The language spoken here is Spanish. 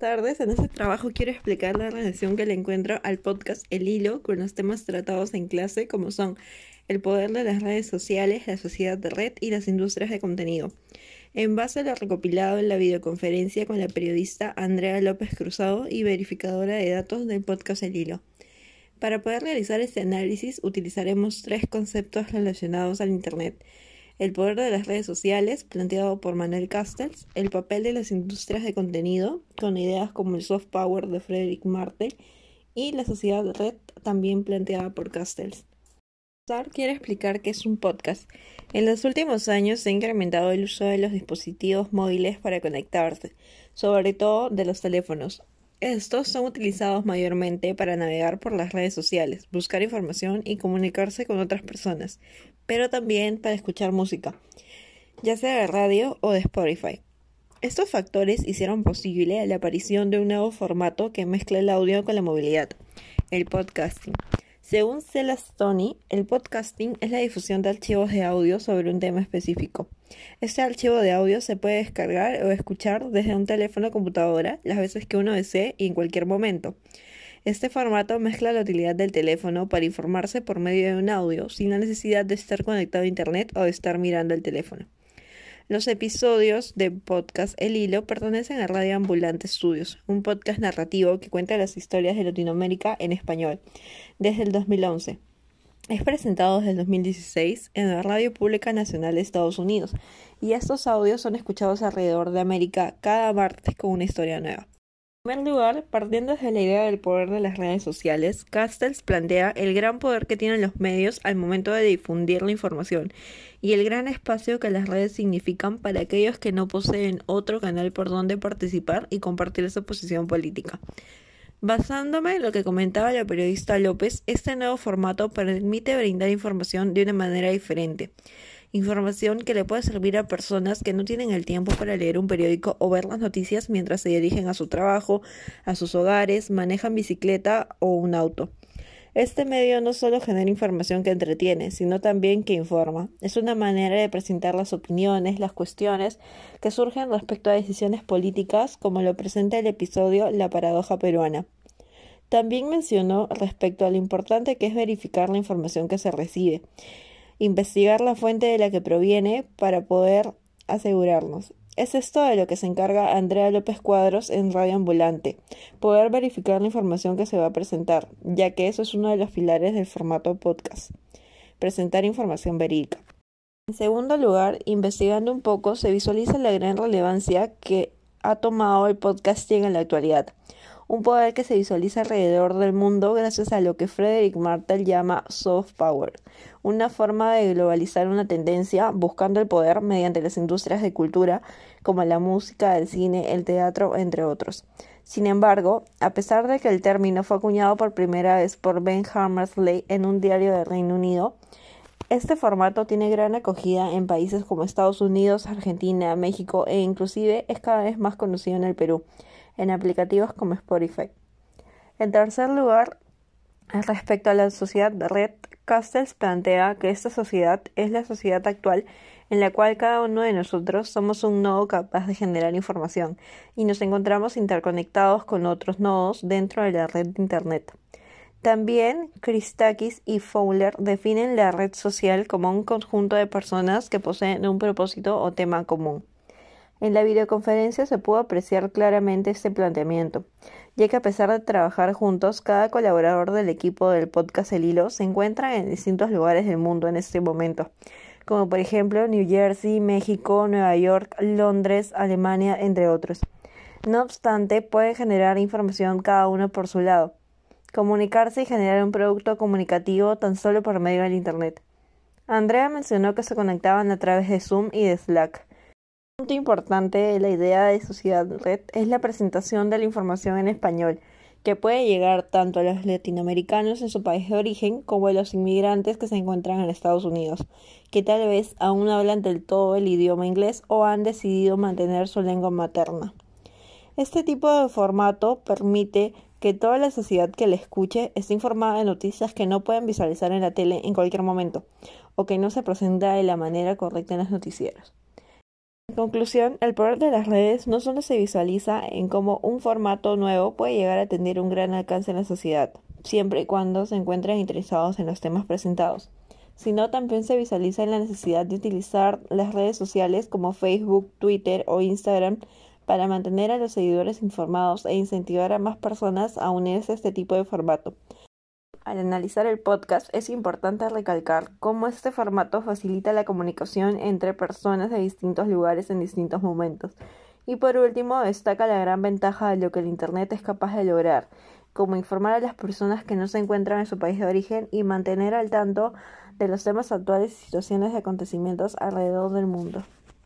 tardes. En este trabajo quiero explicar la relación que le encuentro al podcast El Hilo con los temas tratados en clase como son el poder de las redes sociales, la sociedad de red y las industrias de contenido. En base a lo recopilado en la videoconferencia con la periodista Andrea López Cruzado y verificadora de datos del podcast El Hilo. Para poder realizar este análisis utilizaremos tres conceptos relacionados al Internet el poder de las redes sociales, planteado por Manuel Castells, el papel de las industrias de contenido, con ideas como el soft power de Frederick Martel, y la sociedad red, también planteada por Castells. Quiere explicar qué es un podcast. En los últimos años se ha incrementado el uso de los dispositivos móviles para conectarse, sobre todo de los teléfonos. Estos son utilizados mayormente para navegar por las redes sociales, buscar información y comunicarse con otras personas, pero también para escuchar música, ya sea de radio o de Spotify. Estos factores hicieron posible la aparición de un nuevo formato que mezcla el audio con la movilidad, el podcasting. Según Celastoni, el podcasting es la difusión de archivos de audio sobre un tema específico. Este archivo de audio se puede descargar o escuchar desde un teléfono o computadora las veces que uno desee y en cualquier momento. Este formato mezcla la utilidad del teléfono para informarse por medio de un audio sin la necesidad de estar conectado a Internet o de estar mirando el teléfono. Los episodios de podcast El Hilo pertenecen a Radio Ambulante Studios, un podcast narrativo que cuenta las historias de Latinoamérica en español, desde el 2011. Es presentado desde el 2016 en la Radio Pública Nacional de Estados Unidos y estos audios son escuchados alrededor de América cada martes con una historia nueva. En primer lugar, partiendo desde la idea del poder de las redes sociales, Castells plantea el gran poder que tienen los medios al momento de difundir la información y el gran espacio que las redes significan para aquellos que no poseen otro canal por donde participar y compartir su posición política. Basándome en lo que comentaba la periodista López, este nuevo formato permite brindar información de una manera diferente información que le puede servir a personas que no tienen el tiempo para leer un periódico o ver las noticias mientras se dirigen a su trabajo, a sus hogares, manejan bicicleta o un auto. Este medio no solo genera información que entretiene, sino también que informa. Es una manera de presentar las opiniones, las cuestiones que surgen respecto a decisiones políticas, como lo presenta el episodio La paradoja peruana. También mencionó respecto a lo importante que es verificar la información que se recibe investigar la fuente de la que proviene para poder asegurarnos. Es esto de lo que se encarga Andrea López Cuadros en Radio Ambulante, poder verificar la información que se va a presentar, ya que eso es uno de los pilares del formato podcast, presentar información verídica. En segundo lugar, investigando un poco, se visualiza la gran relevancia que ha tomado el podcasting en la actualidad un poder que se visualiza alrededor del mundo gracias a lo que Frederick Martel llama soft power, una forma de globalizar una tendencia buscando el poder mediante las industrias de cultura como la música, el cine, el teatro, entre otros. Sin embargo, a pesar de que el término fue acuñado por primera vez por Ben Hammersley en un diario del Reino Unido, este formato tiene gran acogida en países como Estados Unidos, Argentina, México e inclusive es cada vez más conocido en el Perú en aplicativos como Spotify. En tercer lugar, respecto a la sociedad de red, Castells plantea que esta sociedad es la sociedad actual en la cual cada uno de nosotros somos un nodo capaz de generar información y nos encontramos interconectados con otros nodos dentro de la red de Internet. También Christakis y Fowler definen la red social como un conjunto de personas que poseen un propósito o tema común. En la videoconferencia se pudo apreciar claramente este planteamiento, ya que a pesar de trabajar juntos, cada colaborador del equipo del podcast El Hilo se encuentra en distintos lugares del mundo en este momento, como por ejemplo New Jersey, México, Nueva York, Londres, Alemania, entre otros. No obstante, pueden generar información cada uno por su lado, comunicarse y generar un producto comunicativo tan solo por medio del Internet. Andrea mencionó que se conectaban a través de Zoom y de Slack punto importante de la idea de sociedad red es la presentación de la información en español, que puede llegar tanto a los latinoamericanos en su país de origen como a los inmigrantes que se encuentran en Estados Unidos, que tal vez aún hablan del todo el idioma inglés o han decidido mantener su lengua materna. Este tipo de formato permite que toda la sociedad que le escuche esté informada de noticias que no pueden visualizar en la tele en cualquier momento o que no se presenta de la manera correcta en los noticieros. En conclusión, el poder de las redes no solo se visualiza en cómo un formato nuevo puede llegar a tener un gran alcance en la sociedad, siempre y cuando se encuentren interesados en los temas presentados, sino también se visualiza en la necesidad de utilizar las redes sociales como Facebook, Twitter o Instagram para mantener a los seguidores informados e incentivar a más personas a unirse a este tipo de formato. Al analizar el podcast es importante recalcar cómo este formato facilita la comunicación entre personas de distintos lugares en distintos momentos. Y por último, destaca la gran ventaja de lo que el Internet es capaz de lograr, como informar a las personas que no se encuentran en su país de origen y mantener al tanto de los temas actuales y situaciones de acontecimientos alrededor del mundo.